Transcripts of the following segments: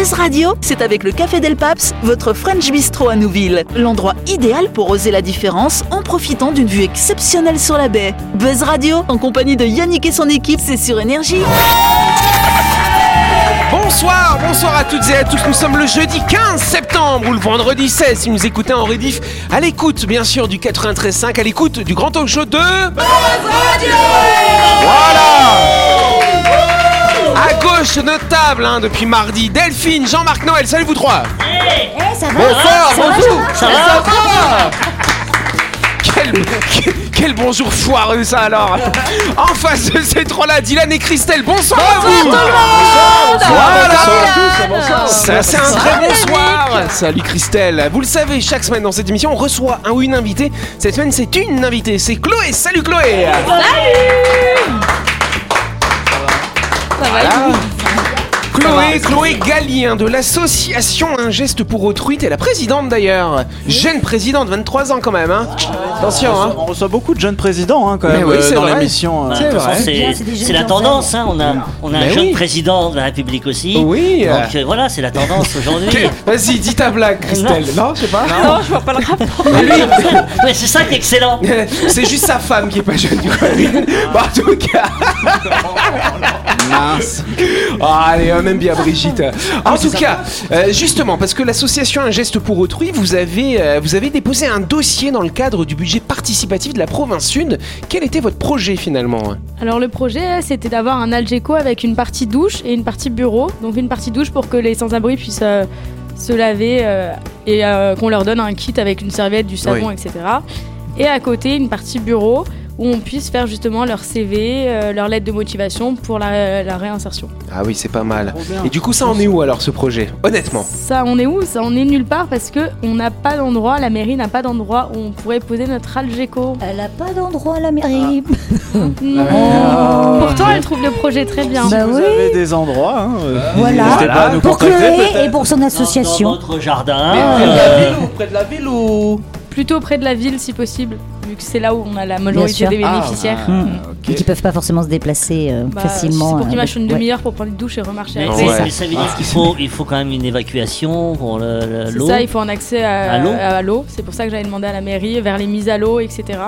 Buzz Radio, c'est avec le Café Del Paps, votre French Bistro à Nouville. L'endroit idéal pour oser la différence en profitant d'une vue exceptionnelle sur la baie. Buzz Radio, en compagnie de Yannick et son équipe, c'est sur Énergie. Bonsoir, bonsoir à toutes et à tous. Nous sommes le jeudi 15 septembre ou le vendredi 16 si vous écoutez en rediff. À l'écoute, bien sûr, du 93.5, à l'écoute du grand talk show de. Voilà À gauche de notre table, hein, depuis mardi, Delphine, Jean-Marc Noël, salut vous trois. Ça va Bonsoir, Ça va bonjour. Ça va quel, quel- quel bonjour foireux ça alors. En face de ces trois-là, Dylan et Christelle, bonsoir à vous. Voilà Ça c'est un très bonsoir Salut Christelle. Vous le savez, chaque semaine dans cette émission, on reçoit un ou une invitée. Cette semaine, c'est une invitée, c'est Chloé. Salut Chloé Voilà. Chloé, Chloé Gallien de l'association Un geste pour autrui, t'es la présidente d'ailleurs. Jeune présidente, 23 ans quand même. Hein. Attention, hein. On reçoit beaucoup de jeunes présidents hein, quand même oui, euh, dans l'émission. C'est la tendance, hein. on a, on un jeune oui. président de la République aussi. Oui. Donc euh, voilà, c'est la tendance aujourd'hui. Vas-y, dis ta blague, Christelle. Non, je sais pas. Non, je vois pas le rapport. Mais c'est ça qui est excellent. C'est juste sa femme qui est pas jeune. Bon, en tout cas. Mince. Ah, allez, on aime bien Brigitte. En tout cas, euh, justement, parce que l'association Un geste pour autrui, vous avez, euh, vous avez déposé un dossier dans le cadre du budget participatif de la province Sud. Quel était votre projet finalement? Alors le projet, c'était d'avoir un Algeco avec une partie douche et une partie bureau. Donc une partie douche pour que les sans-abri puissent euh, se laver et qu'on leur donne un kit avec une serviette, du savon, Oui. etc. Et à côté, une partie bureau où on puisse faire justement leur CV, euh, leur lettre de motivation pour la, la réinsertion. Ah oui, c'est pas mal. Et du coup, ça en est où alors ce projet Honnêtement? Ça, on est où? Ça, on est nulle part parce que on n'a pas d'endroit, la mairie n'a pas d'endroit où on pourrait poser notre Algeco. Elle a pas d'endroit à la mairie. Non. Oh. Pourtant, elle trouve le projet très bien. Bah Vous oui. avez des endroits. hein, euh, Voilà. N'hésitez pas à nous Pour contacter. Chloé et pour son Dans association. votre jardin. Près de euh, la ville ou près de la ville ou Plutôt près de la ville si possible, vu que c'est là où on a la majorité des Ah, bénéficiaires. Hmm. ok. Et qui peuvent pas forcément se déplacer euh, Bah, facilement. C'est pour qu'ils euh, marchent une ouais. demi-heure pour prendre une douche et remarcher Mais, avec. Ouais. mais- mais ça veut dire qu'il faut, il faut quand même une évacuation pour le- le- C'est l'eau. ça, il faut un accès à, l'eau à l'eau. C'est pour ça que j'avais demandé à la mairie vers les mises à l'eau, etc.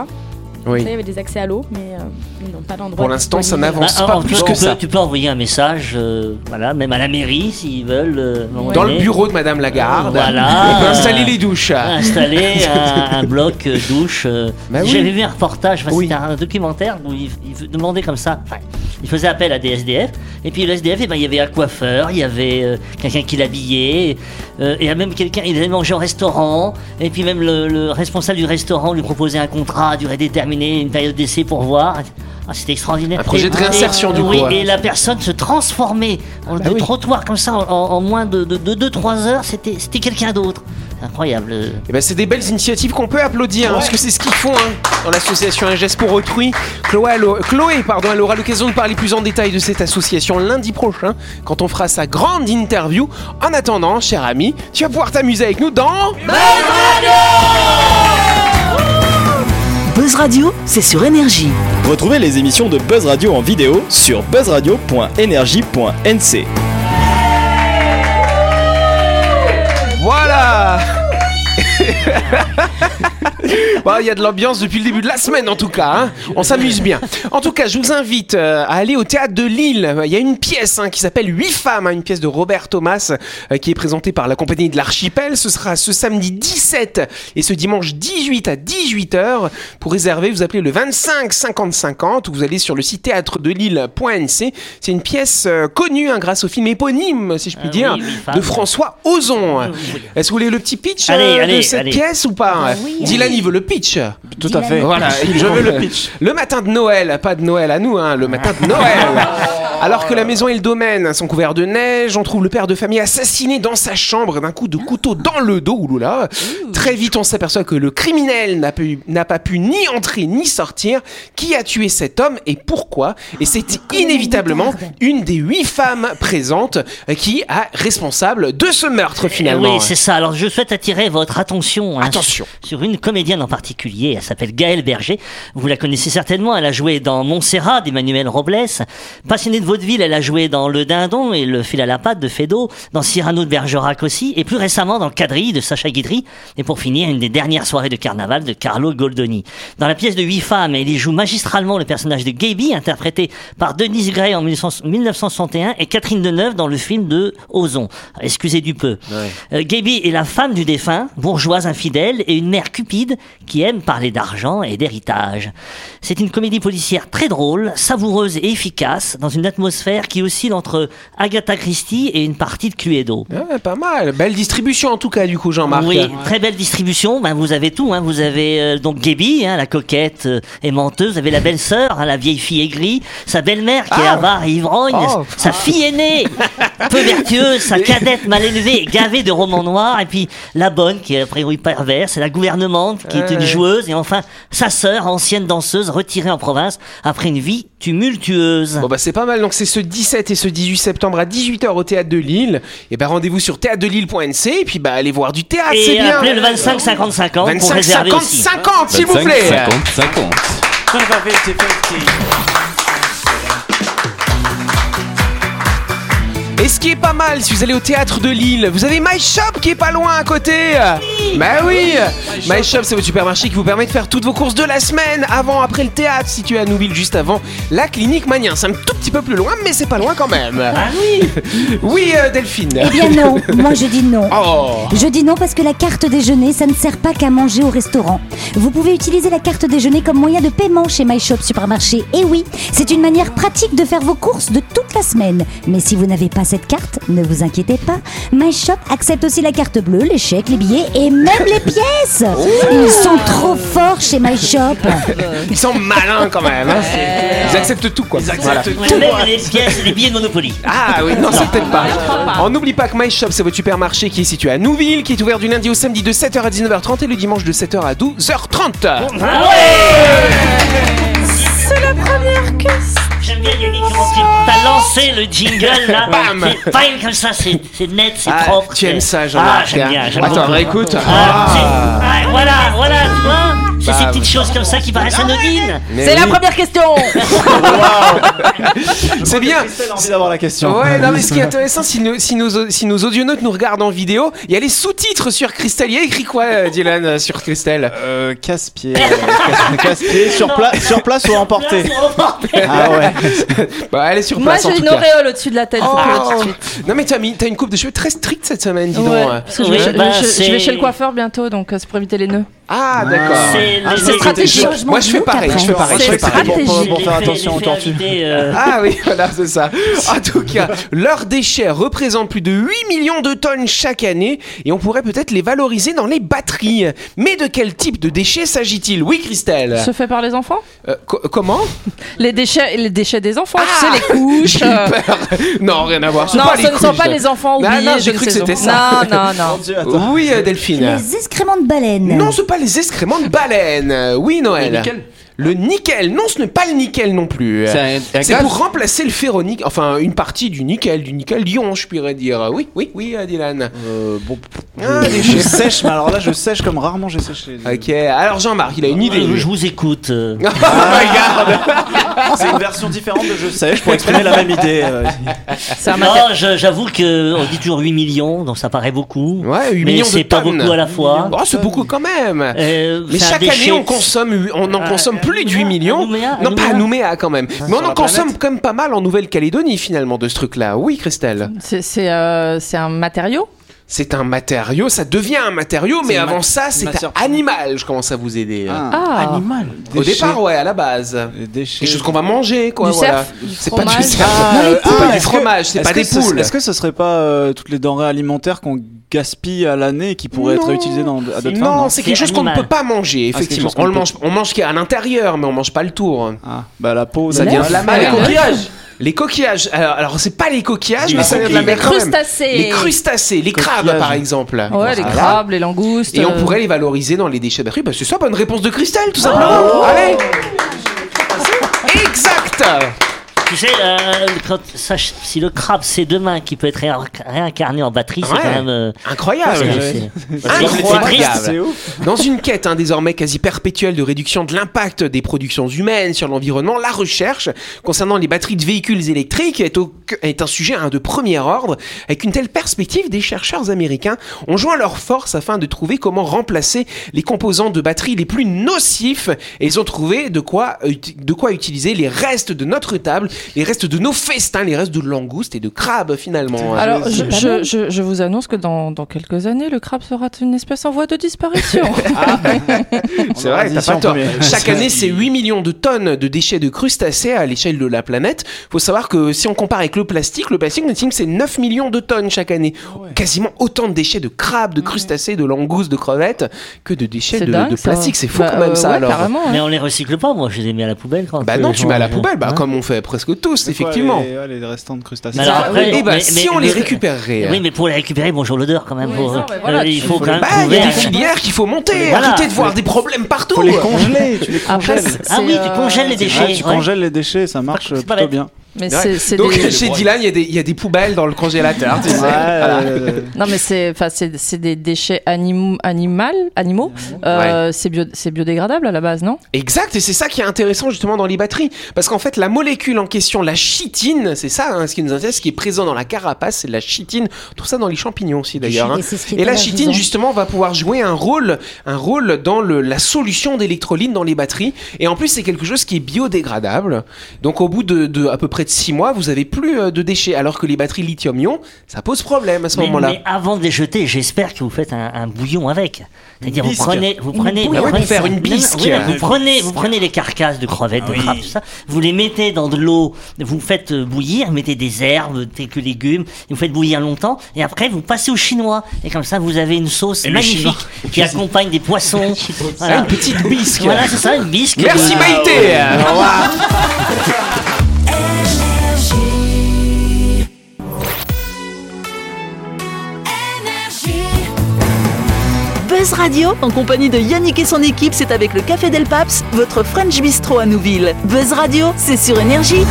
Oui. Ça, il y avait des accès à l'eau, mais euh, ils n'ont pas d'endroit. Pour l'instant, ça n'avance Bah, pas alors, plus tu, que peux, ça. tu peux envoyer un message, euh, voilà, même à la mairie s'ils veulent. euh. Dans le bureau de Madame Lagarde, Voilà. on peut installer les douches. Installer un, un bloc douche. Bah oui. J'avais vu un reportage, enfin, Oui. c'était un documentaire où il, il demandait comme ça. enfin, il faisait appel à des SDF. Et puis le SDF, eh ben, il y avait un coiffeur, il y avait euh, quelqu'un qui l'habillait. euh, et même quelqu'un, il allait manger au restaurant. Et puis même le, le responsable du restaurant lui proposait un contrat à durée déterminée, une période d'essai pour voir. Ah, c'était extraordinaire. Un projet Et- de réinsertion, et- du coup, Oui, ouais. et la personne se transformait en Bah de oui. trottoir comme ça en, en moins de 2-3 heures. C'était c'était quelqu'un d'autre. Incroyable. Eh ben, c'est des belles initiatives qu'on peut applaudir, hein, parce que c'est ce qu'ils font hein, dans l'association Un geste pour autrui. Chloé, elle, a- Chloé, pardon, elle aura l'occasion de parler plus en détail de cette association lundi prochain, quand on fera sa grande interview. En attendant, cher ami, tu vas pouvoir t'amuser avec nous dans... Buzz Radio, c'est sur Énergie. Retrouvez les émissions de Buzz Radio en vidéo sur buzzradio.energie.nc. Bon, Il y a de l'ambiance depuis le début de la semaine en tout cas, hein. on s'amuse bien. En tout cas, je vous invite euh, à aller au théâtre de Lille. Il y a une pièce hein, qui s'appelle Huit femmes, hein, une pièce de Robert Thomas euh, qui est présentée par la compagnie de l'Archipel. Ce sera ce samedi 17 et ce dimanche 18 à 18h. Pour réserver, vous appelez le 25 50 50 ou vous allez sur le site théâtre-de-lille.nc. C'est une pièce euh, connue grâce au film éponyme, si je puis Ah dire, oui, de François Ozon. Oui. Est-ce que vous voulez le petit pitch Allez, euh, de cette allez. pièce ou pas Ah oui, Dylan, allez. il veut le pitch. Tout à fait. Voilà, Je veux le pitch. Le matin de Noël, pas de Noël à nous, hein, le matin de Noël. Alors que la maison et le domaine sont couverts de neige, on trouve le père de famille assassiné dans sa chambre d'un coup de couteau dans le dos. Ouloula. Très vite, on s'aperçoit que le criminel n'a pu- n'a pas pu ni entrer ni sortir. Qui a tué cet homme et pourquoi? Et c'est inévitablement une des huit femmes présentes euh, qui a responsable de ce meurtre finalement. Oui, c'est ça. Alors, je souhaite attirer votre attention, hein, Attention. sur, sur une comédienne en particulier. Elle s'appelle Gaëlle Berger. Vous la connaissez certainement. Elle a joué dans Montserrat d'Emmanuel Robles. Passionnée de vaudeville, elle a joué dans Le Dindon et Le fil à la patte de Feydeau, dans Cyrano de Bergerac aussi, et plus récemment dans Quadrille de Sacha Guitry, et pour finir, une des dernières soirées de carnaval de Carlo Goldoni. Dans la pièce de Huit femmes, elle y joue magistralement le personnage de Gaby, interprété par Denise Gray en 1900 1961, et Catherine Deneuve dans le film de Ozon. Excusez du peu. Euh, Gaby est la femme du défunt, bourgeoise infidèle, et une mère cupide qui aime parler d'argent et d'héritage. C'est une comédie policière très drôle, savoureuse et efficace, dans une atmosphère qui oscille entre Agatha Christie et une partie de Cluedo. Ouais, pas mal. Belle distribution en tout cas, du coup, Jean-Marc. Oui, très belle distribution. Ben, vous avez tout. Hein. Vous avez euh, donc Gaby, hein, la coquette euh, et menteuse. Vous avez la belle-sœur, hein, la vieille fille aigrie. Sa belle-mère qui est Ah. avare et ivrogne. Oh. Sa fille aînée, peu vertueuse. Sa cadette mal élevée et gavée de romans noirs. Et puis la bonne qui est a priori perverse. Et la gouvernante qui est une joueuse. Et enfin sa sœur, ancienne danseuse, retirée en province après une vie tumultueuse. Bon bah c'est pas mal, donc c'est ce 17 et ce 18 septembre à 18h au Théâtre de Lille. Et bah rendez-vous sur théâtre-de-lille.nc et puis bah allez voir du théâtre, c'est et bien. appelez le 25 50 50 pour 25 réserver 50 aussi. 50 s'il vous 25, plaît. 50, 50. Et ce qui est pas mal, si vous allez au théâtre de Lille, vous avez My Shop qui est pas loin à côté. Bah oui. My Shop, c'est votre supermarché qui vous permet de faire toutes vos courses de la semaine, avant, après le théâtre, situé à Nouville juste avant la clinique Magnien. C'est un tout petit peu plus loin, mais c'est pas loin quand même. Ah oui Oui, euh, Delphine. Eh bien non, moi je dis non. Oh. Je dis non parce que la carte déjeuner, ça ne sert pas qu'à manger au restaurant. Vous pouvez utiliser la carte déjeuner comme moyen de paiement chez MyShop Supermarché. Et oui, c'est une manière pratique de faire vos courses de toute la semaine. Mais si vous n'avez pas cette carte, ne vous inquiétez pas. MyShop accepte aussi la carte bleue, les chèques, les billets et même les pièces. Ils sont trop forts chez MyShop. Ils sont malins quand même. hein. Ils acceptent tout quoi. Voilà. Ouais, Même les pièces, les billets de Monopoly. Ah oui, non, c'est peut-être pas. On n'oublie pas que My Shop, c'est votre supermarché qui est situé à Nouville, qui est ouvert du lundi au samedi de 7h à 19h30 et le dimanche de 7h à 12h30. J'aime lancé le jingle là. Bam. C'est fine comme ça, c'est net, c'est Ah, propre. tu aimes ça, Ah, Jean-Marc j'aime bien, j'aime Attends, réécoute. Ah, c'est- ah, voilà, voilà, tu vois C'est ces Bah, petites choses comme ça qui paraissent anodines. Mais C'est la première question C'est bien. Envie d'avoir la question. Ouais, non, mais ce qui est intéressant, si nos, si nos, si nos audionautes nous regardent en vidéo, il y a les sous-titres sur Christelle. Il y a écrit quoi, euh, Dylan, euh, sur Christelle Euh, casse-pied. casse- Casse-pied sur, pla- sur place ou emporté Ah ouais. Bah, elle est sur Moi place en j'ai une auréole au-dessus de la tête. tout de Oh. suite. Non, mais t'as mis- t'as une coupe de cheveux très stricte cette semaine, dis donc. Parce que je, vais, bah, je- vais chez le coiffeur bientôt, donc c'est pour éviter les nœuds. Ah, d'accord. C'est Ah, les- c'est les- stratégique. Je- Moi, je fais pareil, je fais pareil, je fais C'est pareil. Pour, pour- pour les faire attention les aux faits tortues. euh, Ah oui, voilà, c'est ça. En tout cas, leurs déchets représentent plus de 8 millions de tonnes chaque année et on pourrait peut-être les valoriser dans les batteries. Mais de quel type de déchets s'agit-il? Oui, Christelle Se fait par les enfants? Euh, co- Comment? Les déchets, les déchets des enfants, tu Ah sais, les couches. J'ai eu euh, peur. Non, rien à voir. Non, ce les ne sont couches. pas les enfants Non, oubliés. non, j'ai cru que c'était ça. Non, non, non. Oui, euh, Delphine. Les excréments de baleine. Non, c'est pas les excréments de baleine. Euh, Oui, Noël. Le nickel Le nickel. Non, ce n'est pas le nickel non plus. C'est un- un C'est gaz pour remplacer le ferronique, enfin une partie du nickel, du nickel ion, je pourrais dire. Oui, oui, oui, euh, Dylan. Euh, bon, Ah, je, sèche, mais alors là, je sèche comme rarement j'ai séché. Ok, alors Jean-Marc, il a une idée. je, lui. je vous écoute. euh. Regarde. C'est une version différente de je sèche pour exprimer la même idée. euh. C'est un Non, je- j'avoue que on dit toujours 8 millions, donc ça paraît beaucoup. Ouais, 8 mais c'est pas tonnes. beaucoup à la fois. Oh, c'est beaucoup quand même. Euh, Mais chaque déchet- année, on consomme, on en Ah, consomme plus de 8 Nouméa, millions. à Nouméa, à non, pas à Nouméa. Quand même. Mais on en consomme quand même pas mal en Nouvelle-Calédonie finalement de ce truc-là. Oui, Christelle. Euh, c'est un matériau C'est un matériau, ça devient un matériau, mais avant ma- ça, c'est matière animal. Je commence à vous aider. Ah. animal. Au départ, ouais, à la base. Déchets. Quelque chose qu'on va manger, quoi. Du voilà. du C'est pas du fromage. cerf. Ah, c'est euh, pas ah, du est-ce que- fromage, c'est pas des ce- poules. Est-ce que ce serait pas euh, toutes les denrées alimentaires qu'on gaspille à l'année et qui pourraient être Non. réutilisées dans, à d'autres fins? Non, c'est quelque chose qu'on ne peut pas manger, Ah, effectivement. on le peut- mange, on mange ce qu'il y a à l'intérieur, mais on mange pas le tour. Ah, bah la peau. Ça d'animal. vient de la mer. Les coquillages. Alors, alors, c'est pas les coquillages, Les mais ça vient de la mer Les crustacés. Les crustacés, les crabes, par exemple. Ouais, les crabes, les langoustes. Et on euh, pourrait les valoriser dans les déchets batteries. Bah, c'est ça, bonne réponse de Christelle, tout simplement. Allez Exact Tu sais, euh, quand, si le crabe c'est demain qui peut être réin- réincarné en batterie, c'est Ouais. quand même. euh, Incroyable. c'est. Incroyable. Dans une quête hein, désormais quasi perpétuelle de réduction de l'impact des productions humaines sur l'environnement, la recherche concernant les batteries de véhicules électriques est, au- est un sujet hein, de premier ordre. Avec une telle perspective, des chercheurs américains ont joint leurs forces afin de trouver comment remplacer les composants de batterie les plus nocifs et ils ont trouvé de quoi, ut- de quoi utiliser les restes de notre table, les restes de nos festins, les restes de langoustes et de crabes finalement. Alors, je, je, mal. je- je vous annonce que dans, dans quelques années, le crabe sera une espèce en voie de disparition. C'est vrai, t'as pas tort. Chaque année, c'est 8 millions de tonnes de déchets de crustacés à l'échelle de la planète. Faut savoir que si on compare avec le plastique, le plastique, on estime que c'est 9 millions de tonnes chaque année. Quasiment autant de déchets de crabes, de crustacés, de langoustes, de crevettes que de déchets de, dingue, de ça. plastique. C'est fou Bah, quand même euh, ça ouais, alors. hein. Mais on les recycle pas, moi je les mets à la poubelle quand Bah non, tu mets à la poubelle, bah hein. comme on fait presque tous, quoi, effectivement. Les, ouais, les restants de crustacés. Mais alors après- Et mais- si mais- on les récupérerait. Oui, mais pour les récupérer, bonjour l'odeur quand même. Oui, pour- non, voilà, euh, il faut faut quand même Bah, il y a des filières qu'il faut monter. Voilà. Arrêtez de voir des problèmes partout. Faut les congeler, tu les Après, congèles. Ah oui, tu congèles les Ouais, déchets. tu congèles les déchets, ça marche plutôt bien. Mais c'est Donc des... chez Dylan, il y, a des- il y a des poubelles dans le congélateur. tu sais. Ouais, Voilà. Non mais c'est enfin c'est des déchets anim- animal animaux euh, c'est bio c'est biodégradable à la base non? Exact, et c'est ça qui est intéressant justement dans les batteries. Parce qu'en fait, la molécule en question, la chitine, c'est ça hein, ce qui nous intéresse, ce qui est présent dans la carapace, c'est de la chitine. Tout ça dans les champignons aussi d'ailleurs. hein. Et la chitine justement va pouvoir jouer un rôle, un rôle dans le, la solution d'électrolyte dans les batteries. Et en plus, c'est quelque chose qui est biodégradable. Donc au bout de, de à peu près de 6 mois, vous avez plus euh, de déchets. Alors que les batteries lithium-ion, ça pose problème à ce moment-là. mais avant de les jeter, j'espère que vous faites un, un bouillon avec. C'est-à-dire vous prenez, vous prenez, vous Ah ouais, prenez faire une Non, non, bisque. oui, vous prenez, vous prenez les carcasses de crevettes, de crabes, tout ça. Vous les mettez dans de l'eau, vous faites euh, bouillir, mettez des herbes, quelques légumes, et vous faites bouillir longtemps, et après vous passez au chinois, et comme ça vous avez une sauce Et magnifique qui accompagne des poissons. Ah, voilà. une petite bisque. Voilà, c'est ça, une bisque. Merci de- Maïté. Buzz Radio, en compagnie de Yannick et son équipe, c'est avec le Café Del Paps, votre French Bistro à Nouville. Buzz Radio, c'est sur Énergie.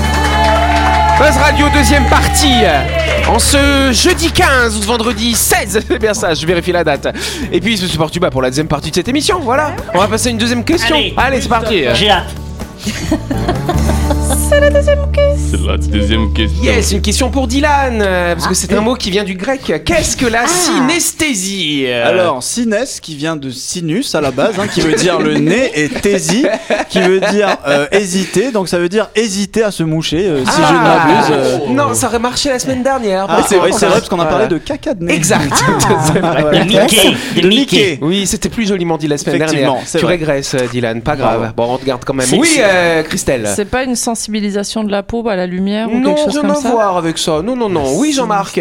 Buzz Radio, deuxième partie. En ce jeudi 15 ou ce vendredi 16, c'est bien ça, je vérifie la date. Et puis, c'est parti bah, pour la deuxième partie de cette émission. Voilà, on va passer à une deuxième question. Allez. Allez, c'est parti. J'ai hâte. C'est la deuxième question. Yes, une question pour Dylan, euh, parce que c'est un mot qui vient du grec. Qu'est-ce que la synesthésie Euh, Alors, sinès, qui vient de sinus à la base, hein, qui veut dire le nez, et thésie, qui veut dire euh, hésiter, donc ça veut dire hésiter à se moucher, euh, si je ne ah, m'abuse. euh. Non, ça aurait marché la semaine dernière. Ah, c'est vrai, contre. c'est vrai, parce qu'on a parlé de caca de nez. Exact. C'est vrai. De Mickey. De Mickey. Oui, c'était plus joliment dit la semaine dernière. c'est Tu vrai. régresses, Dylan, pas grave. Bravo. Bon, on te garde quand même. Oui, euh, Christelle. c'est pas une sensibilisation de la peau à la lumière ou Non, quelque chose rien comme à ça voir avec ça. Non, non, non. Oui, Jean-Marc.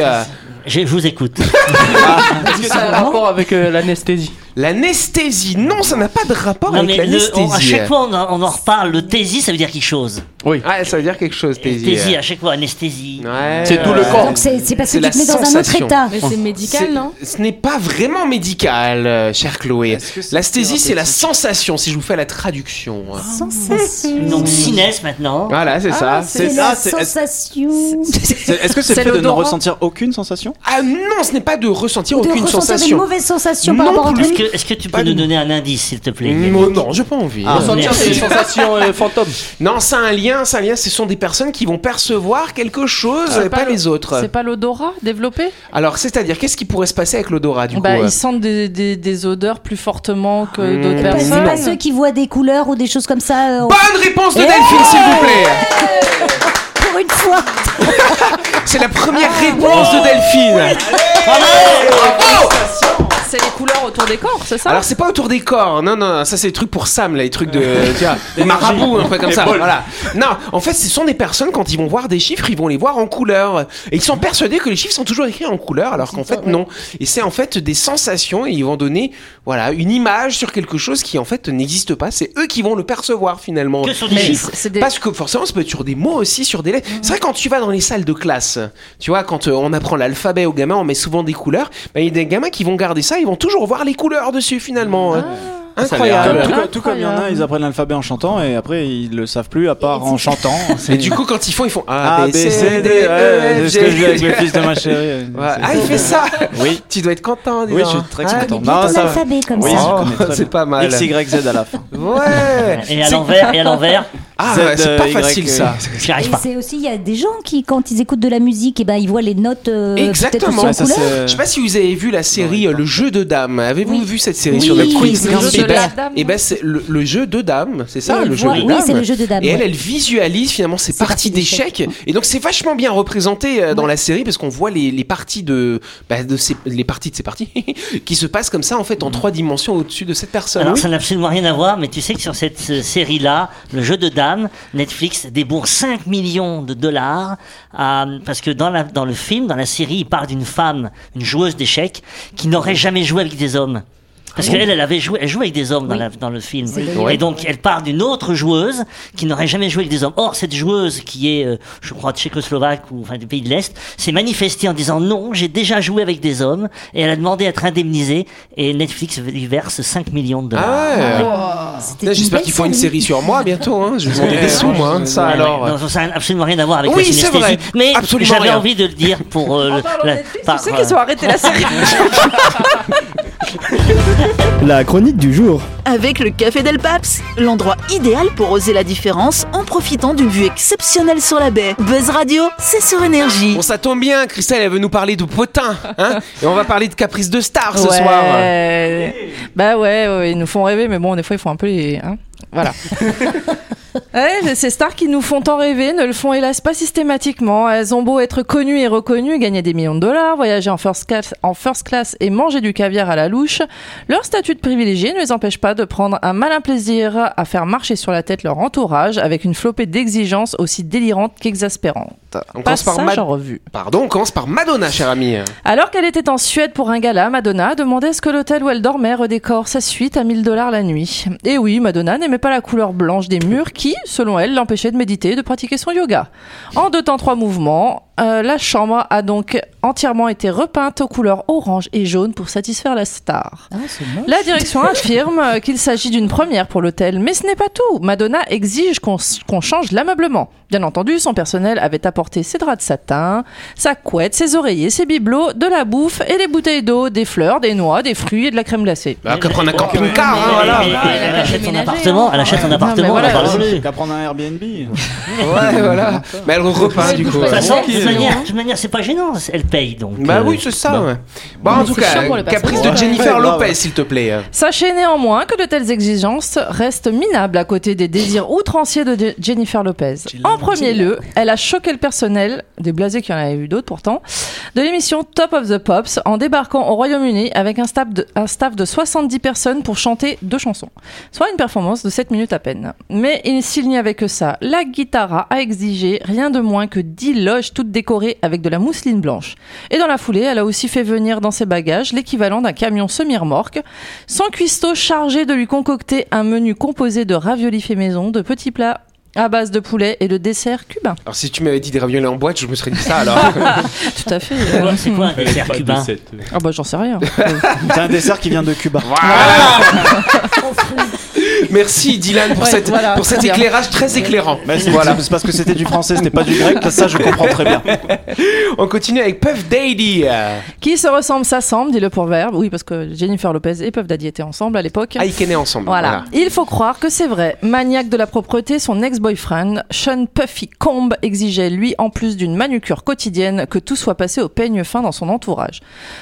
Je vous écoute. Est-ce que ça a un rapport avec euh, l'anesthésie? L'anesthésie. Non, ça n'a pas de rapport Non, avec l'anesthésie. à chaque fois on en, on en reparle, le tési ça veut dire quelque chose. Oui. Ah, ça veut dire quelque chose, Tési. Tési à chaque fois, anesthésie. Ouais. C'est tout le corps. Donc c'est c'est parce que tu te mets dans un autre sensation. état. Mais c'est médical, C'est- non Ce n'est pas vraiment médical, euh, chère Chloé. L'anesthésie, c'est la sensation, si je vous fais la traduction. Sensation. Donc sinès maintenant. Voilà, c'est ça. C'est C'est la ça, c'est- est-ce- sensation. C'est- Est-ce que c'est C'est le fait de ne ressentir aucune sensation? Ah non, ce n'est pas de ressentir de aucune ressentir des sensation. mauvaises sensations Non par rapport à. Que, est-ce que tu peux nous donner un indice, s'il te plaît Non, non, j'ai pas envie. Ah. Ressentir merci. des sensations euh, fantômes. Non, c'est un lien, c'est un lien. Ce sont des personnes qui vont percevoir quelque chose et pas, le- les autres. C'est pas l'odorat développé? Alors, c'est-à-dire, qu'est-ce qui pourrait se passer avec l'odorat du Bah coup ils sentent des, des, des odeurs plus fortement que Mmh. d'autres Bah, C'est pas personnes. ceux qui voient des couleurs ou des choses comme ça. euh, Bonne réponse de Eh Delphine, s'il vous plaît. Pour une fois. C'est la première réponse de Delphine. C'est les couleurs autour des corps, c'est ça? Alors c'est pas autour des corps, non non, ça c'est les trucs pour Sam là, les trucs de, tu vois, des marabouts un peu comme ça, voilà. Non, en fait ce sont des personnes quand ils vont voir des chiffres, ils vont les voir en couleur et ils sont persuadés que les chiffres sont toujours écrits en couleur, alors qu'en fait non. Et c'est en fait des sensations et ils vont donner, voilà, une image sur quelque chose qui en fait n'existe pas. C'est eux qui vont le percevoir finalement. Que sur des chiffres. des... Parce que forcément, ça peut être sur des mots aussi, sur des lettres. C'est vrai, quand tu vas dans les salles de classe, tu vois, quand euh, on apprend l'alphabet aux gamins, on met souvent des couleurs. bah, Il y a des gamins qui vont garder ça, ils vont toujours voir les couleurs dessus finalement. hein. Incroyable. Tout, tout comme il y en a, ils apprennent l'alphabet en chantant et après ils le savent plus à part en chantant. Et du coup, quand ils font, ils font A, B, C, D, ouais, c'est ce que je avec le fils de ma chérie. Ouais. Ah, il fait ça Oui. Tu dois être content, Oui, je suis très Ah, content. Non, ça va. alphabet comme Oui, ça. c'est pas mal. X, Y, Z à la fin. Ouais. Et à C'est- l'envers, et à l'envers, Ah, c'est pas Y, facile ça. j'y arrive Et pas. c'est aussi, il y a des gens qui, quand ils écoutent de la musique, et ben, ils voient les notes euh, Exactement. aussi en Ouais, ça, couleur. c'est- Je sais pas si vous avez vu la série euh, Le jeu de dames. Avez-vous Oui. vu cette série Oui, sur le jeu Et de ben- la dame. Et ben c'est le, le jeu de dames, c'est ça, le jeu voit- de oui, c'est le jeu de dames, Et elle, elle visualise finalement ces Ces parties d'échecs. Et donc c'est vachement bien représenté euh, dans la série parce qu'on voit les, les parties de, bah, de ces, les parties de ces parties qui se passent comme ça en fait en trois dimensions au-dessus de cette personne. Alors Oui. ça n'a absolument rien à voir, mais tu sais que sur cette euh, série-là, le jeu de dames, Netflix débourse 5 millions de dollars euh, parce que dans, la, dans le film, dans la série, il parle d'une femme, une joueuse d'échecs, qui n'aurait jamais joué avec des hommes. Parce qu'elle, elle avait joué, elle joue avec des hommes dans, la- dans le film. Et donc, elle parle d'une autre joueuse qui n'aurait jamais joué avec des hommes. Or, cette joueuse qui est, euh, je crois, tchécoslovaque ou enfin du pays de l'Est, s'est manifestée en disant non, j'ai déjà joué avec des hommes. Et elle a demandé à être indemnisée. Et Netflix lui verse 5 millions de dollars. Ah ouais. J'espère qu'ils font une série. sur moi bientôt. Hein. Je vais demander des sous, moi. hein, ça Ouais, alors. Non, ça n'a absolument rien à voir avec Oui, la synesthésie. vrai. Mais Absolument j'avais envie de le dire pour. euh, le- la- par, Tu sais euh, qu'ils ont arrêté la série. La chronique du jour. Avec le Café Del Paps, l'endroit idéal pour oser la différence en profitant d'une vue exceptionnelle sur la baie. Buzz Radio, c'est sur énergie. Bon, ça tombe bien, Christelle, elle veut nous parler de potin. Hein Et on va parler de caprice de star ce Ouais. soir. Bah ouais, ouais, ils nous font rêver, mais bon, des fois, ils font un peu les. hein, voilà. Ouais, ces stars qui nous font tant rêver ne le font hélas pas systématiquement. Elles ont beau être connues et reconnues, gagner des millions de dollars, voyager en first class, en first class et manger du caviar à la louche, leur statut de privilégié ne les empêche pas de prendre un malin plaisir à faire marcher sur la tête leur entourage avec une flopée d'exigences aussi délirantes qu'exaspérantes. On commence par Passage Mad- en revue. Pardon, on commence par Madonna, cher ami. Alors qu'elle était en Suède pour un gala, Madonna demandait ce que l'hôtel où elle dormait redécore sa suite à 1000 dollars la nuit. Et oui, Madonna n'aimait pas la couleur blanche des murs qui, selon elle, l'empêchait de méditer et de pratiquer son yoga. En deux temps, trois mouvements, euh, la chambre a donc entièrement été repeinte aux couleurs orange et jaune pour satisfaire la star. Ah. La direction affirme qu'il s'agit d'une première pour l'hôtel, mais ce n'est pas tout. Madonna exige qu'on qu'on change l'ameublement. Bien entendu, son personnel avait apporté ses draps de satin, sa couette, ses oreillers, ses bibelots, de la bouffe et les bouteilles d'eau, des fleurs, des noix, des fruits et de la crème glacée. Bah, qu'à prendre un camping-car, hein, voilà. elle achète son appartement, hein. elle achète son appartement, voilà, on plus. qu'à prendre un Airbnb. Ouais, voilà. Mais elle repeint, du coup. De toute toute manière, c'est pas gênant, elle paye donc. Bah euh, oui, c'est ça. bon. ouais. Bon, en tout cas, caprice de Jennifer Lopez, s'il te plaît. Sachez néanmoins que de telles exigences restent minables à côté des désirs outranciers de Je- Jennifer Lopez. En premier lieu, elle a choqué le personnel, des blasés qui en avaient eu d'autres pourtant, de l'émission Top of the Pops en débarquant au Royaume-Uni avec un staff, de, un staff de 70 personnes pour chanter deux chansons, soit une performance de 7 minutes à peine. Mais il- s'il n'y avait que ça, la guitara a exigé rien de moins que 10 loges toutes décorées avec de la mousseline blanche. Et dans la foulée, elle a aussi fait venir dans ses bagages l'équivalent d'un camion semi-remorque, son cuistot chargé de lui concocter un menu composé de raviolis fait maison, de petits plats à base de poulet et de dessert cubain. Alors, si tu m'avais dit des raviolis en boîte, je me serais dit ça alors. Tout à fait. C'est quoi- C'est quoi un dessert cubain Ah bah j'en sais rien. C'est un dessert qui vient de Cuba. Merci Dylan pour, Ouais, cette, voilà, pour cet bien. éclairage très éclairant. Mais c'est Voilà. c'est parce que c'était du français, c'était pas du grec. Ça, je comprends très bien. On continue avec Puff Daddy. Qui se ressemble s'assemble, dit le proverbe. Oui, parce que Jennifer Lopez et Puff Daddy étaient ensemble à l'époque. Ah, ils ensemble. Voilà. Il faut croire que c'est vrai. Maniaque de la propreté, son ex-boyfriend, Sean Puffy Combe, exigeait, lui, en plus d'une manucure quotidienne, que tout soit passé au peigne fin dans son entourage.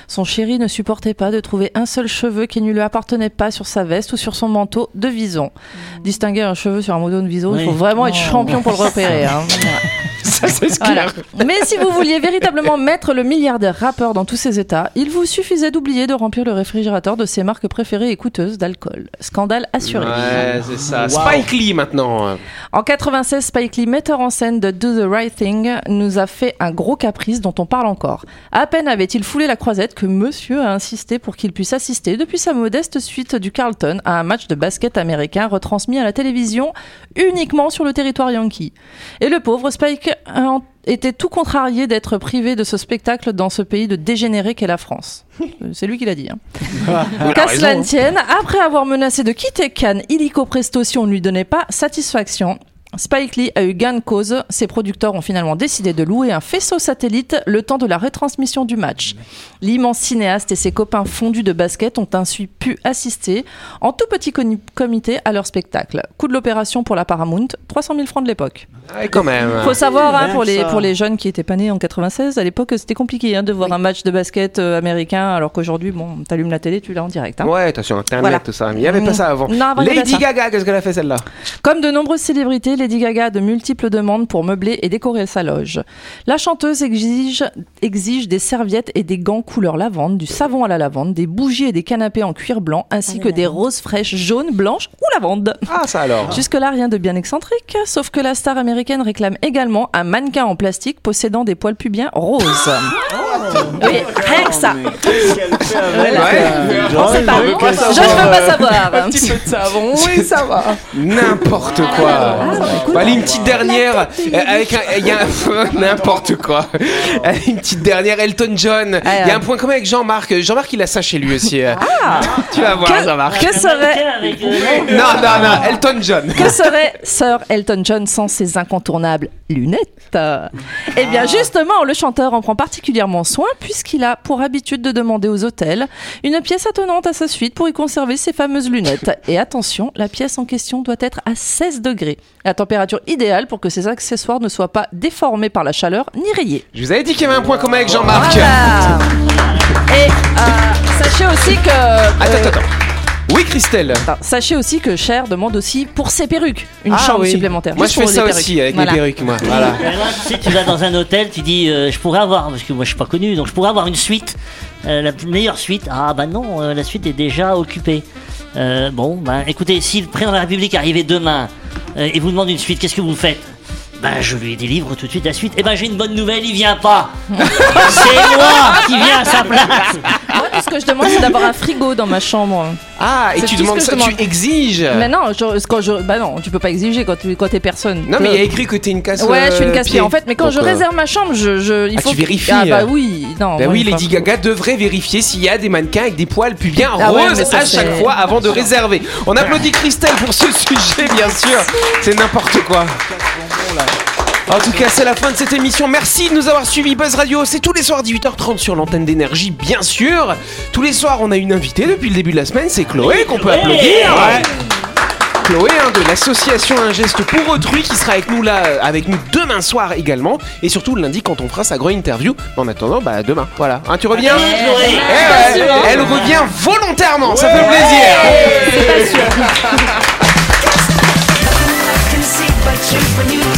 Son chéri ne supportait pas de trouver un seul cheveu qui ne lui appartenait pas sur sa veste ou sur son manteau de vison. Distinguer un cheveu sur un manteau de vison, il Oui. faut vraiment être champion pour le repérer. hein. Ça, c'est Voilà. Mais si vous vouliez véritablement mettre le milliardaire rappeur dans tous ses états, il vous suffisait d'oublier de remplir le réfrigérateur de ses marques préférées et coûteuses d'alcool. Scandale assuré. Ouais, c'est ça. Spike Lee maintenant. En 96, Spike Lee, metteur en scène de Do the Right Thing, nous a fait un gros caprice dont on parle encore. À peine avait-il foulé la croisette que monsieur a insisté pour qu'il puisse assister depuis sa modeste suite du Carlton à un match de basket américain retransmis à la télévision uniquement sur le territoire yankee. Et le pauvre Spike en était tout contrarié d'être privé de ce spectacle dans ce pays de dégénéré qu'est la France. Euh, C'est lui qui l'a dit. Hein. Il a Qu'à cela ne tienne, après avoir menacé de quitter Cannes illico presto si on ne lui donnait pas satisfaction, Spike Lee a eu gain de cause. Ses producteurs ont finalement décidé de louer un faisceau satellite le temps de la retransmission du match. L'immense cinéaste et ses copains fondus de basket ont ainsi pu assister en tout petit comité à leur spectacle. Coût de l'opération pour la Paramount, 300 000 francs de l'époque. Ouais, quand même. Faut savoir, hein, pour, les, pour les jeunes qui étaient pas nés en 96, à l'époque, c'était compliqué hein, de voir un match de basket euh, américain, alors qu'aujourd'hui, bon, t'allumes la télé, tu l'as en direct. hein. Ouais, attention, Internet, Voilà. tout ça. Mais il n'y avait pas ça avant. Non, Lady. Gaga, qu'est-ce qu'elle a fait celle-là? Comme de nombreuses célébrités, Lady Gaga a de multiples demandes pour meubler et décorer sa loge. La chanteuse exige, exige des serviettes et des gants couleur lavande, du savon à la lavande, des bougies et des canapés en cuir blanc, ainsi que des roses fraîches jaunes, blanches ou lavande. Ah, ça alors. Jusque-là, rien de bien excentrique, sauf que la star américaine réclame également un mannequin en plastique possédant des poils pubiens roses. Oui, rien que ça. Ouais. On sait pas. veut pas Je ne veux pas euh, savoir. Un petit peu de savon, oui, ça va. N'importe quoi. Bah, allez, une petite dernière. euh, avec un, il y a un- n'importe quoi. Allez, une petite dernière. Elton John. Il y a un point commun avec Jean-Marc. Jean-Marc, il a ça chez lui aussi. euh. Tu vas voir, Jean-Marc. Que serait, Avec, euh. Non, non, non. Elton John. que serait Sir Elton John sans ses incontournables lunettes? Eh bien, justement, le chanteur en prend particulièrement soin puisqu'il a pour habitude de demander aux hôtels une pièce attenante à sa suite pour y conserver ses fameuses lunettes. Et attention, la pièce en question doit être à 16 degrés, la température idéale pour que ses accessoires ne soient pas déformés par la chaleur ni rayés. Je vous avais dit qu'il y avait un point commun avec Jean-Marc. Voilà. Et euh, sachez aussi que euh, Attends, attends, attends. Oui, Christelle. Attends, Sachez aussi que Cher demande aussi pour ses perruques une Ah chambre oui. supplémentaire. Moi, je fais ça aussi avec Voilà. les perruques, moi. Voilà. Et là, tu sais, tu vas dans un hôtel, tu dis euh, je pourrais avoir, parce que moi je suis pas connu, donc je pourrais avoir une suite, euh, la meilleure suite. Ah bah non, euh, la suite est déjà occupée. Euh, bon, bah écoutez, si le président de la République arrivait demain euh, et vous demande une suite, qu'est-ce que vous faites? Ben, je lui délivre tout de suite la suite. Eh ben, j'ai une bonne nouvelle, il vient pas. C'est moi qui viens à sa place. Ce que je demande, c'est d'avoir un frigo dans ma chambre. Ah, et tu demandes ça, demande. tu exiges. Mais non, je- quand je, bah non, tu peux pas exiger quand tu quand t'es personne. Non, mais il y a Euh, écrit que t'es une casse. Ouais, je suis une euh, casse-pied pied. en fait, mais quand Donc, je euh, réserve ma chambre, je, je il Ah, faut tu vérifies. Ah bah oui, non. Bah moi, oui, Lady Gaga devrait vérifier s'il y a des mannequins avec des poils pubiens Ah ouais, roses ça, à chaque fois avant de réserver. On applaudit Christelle pour ce sujet, bien sûr. C'est n'importe quoi. En tout cas, c'est la fin de cette émission. Merci de nous avoir suivis. Buzz Radio, c'est tous les soirs 18h30 sur l'antenne d'énergie, bien sûr. Tous les soirs, on a une invitée depuis le début de la semaine, c'est Chloé qu'on peut Chloé. applaudir. Ouais. Chloé hein, de l'association Un geste pour autrui qui sera avec nous là, euh, avec nous demain soir également, et surtout lundi quand on fera sa grande interview. En attendant, bah demain, voilà. Hein, tu reviens Chloé. Eh ouais, Elle revient volontairement, ça fait plaisir.